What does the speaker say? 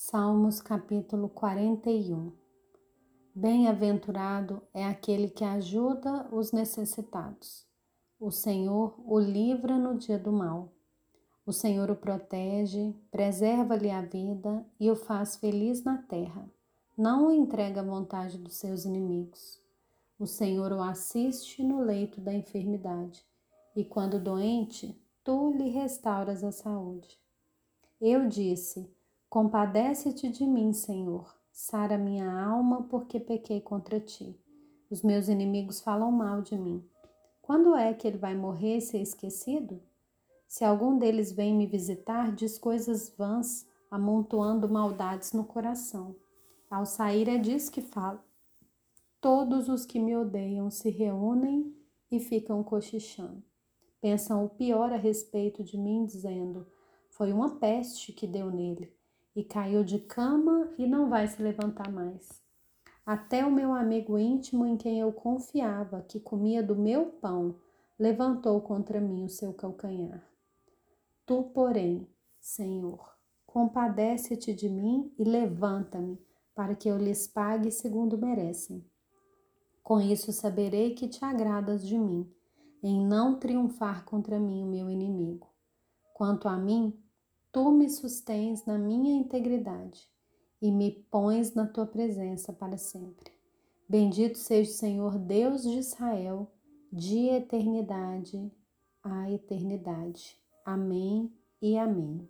Salmos capítulo 41 Bem-aventurado é aquele que ajuda os necessitados. O Senhor o livra no dia do mal. O Senhor o protege, preserva-lhe a vida e o faz feliz na terra. Não o entrega à vontade dos seus inimigos. O Senhor o assiste no leito da enfermidade, e quando doente, tu lhe restauras a saúde. Eu disse: Compadece-te de mim, Senhor. Sara minha alma, porque pequei contra ti. Os meus inimigos falam mal de mim. Quando é que ele vai morrer e ser esquecido? Se algum deles vem me visitar, diz coisas vãs, amontoando maldades no coração. Ao sair é disso que fala. Todos os que me odeiam se reúnem e ficam cochichando. Pensam o pior a respeito de mim, dizendo: Foi uma peste que deu nele e caiu de cama e não vai se levantar mais. Até o meu amigo íntimo em quem eu confiava, que comia do meu pão, levantou contra mim o seu calcanhar. Tu, porém, Senhor, compadece-te de mim e levanta-me, para que eu lhes pague segundo merecem. Com isso saberei que te agradas de mim, em não triunfar contra mim o meu inimigo. Quanto a mim, tu me sustens na minha integridade e me pões na tua presença para sempre. Bendito seja o Senhor Deus de Israel, de eternidade a eternidade. Amém e amém.